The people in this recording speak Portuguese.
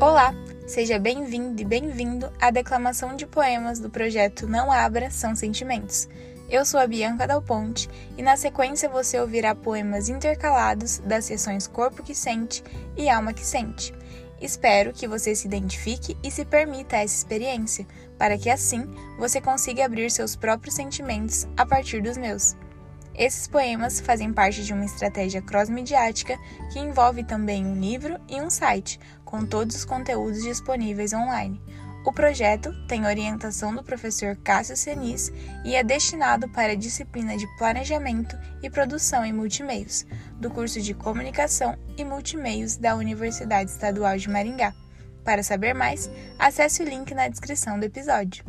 Olá, seja bem-vindo e bem-vindo à declamação de poemas do projeto Não Abra São Sentimentos. Eu sou a Bianca Dal Ponte e na sequência você ouvirá poemas intercalados das sessões Corpo que Sente e Alma que Sente. Espero que você se identifique e se permita essa experiência, para que assim você consiga abrir seus próprios sentimentos a partir dos meus. Esses poemas fazem parte de uma estratégia cross-mediática que envolve também um livro e um site, com todos os conteúdos disponíveis online. O projeto tem orientação do professor Cássio Senis e é destinado para a disciplina de Planejamento e Produção em Multimeios, do curso de Comunicação e Multimeios da Universidade Estadual de Maringá. Para saber mais, acesse o link na descrição do episódio.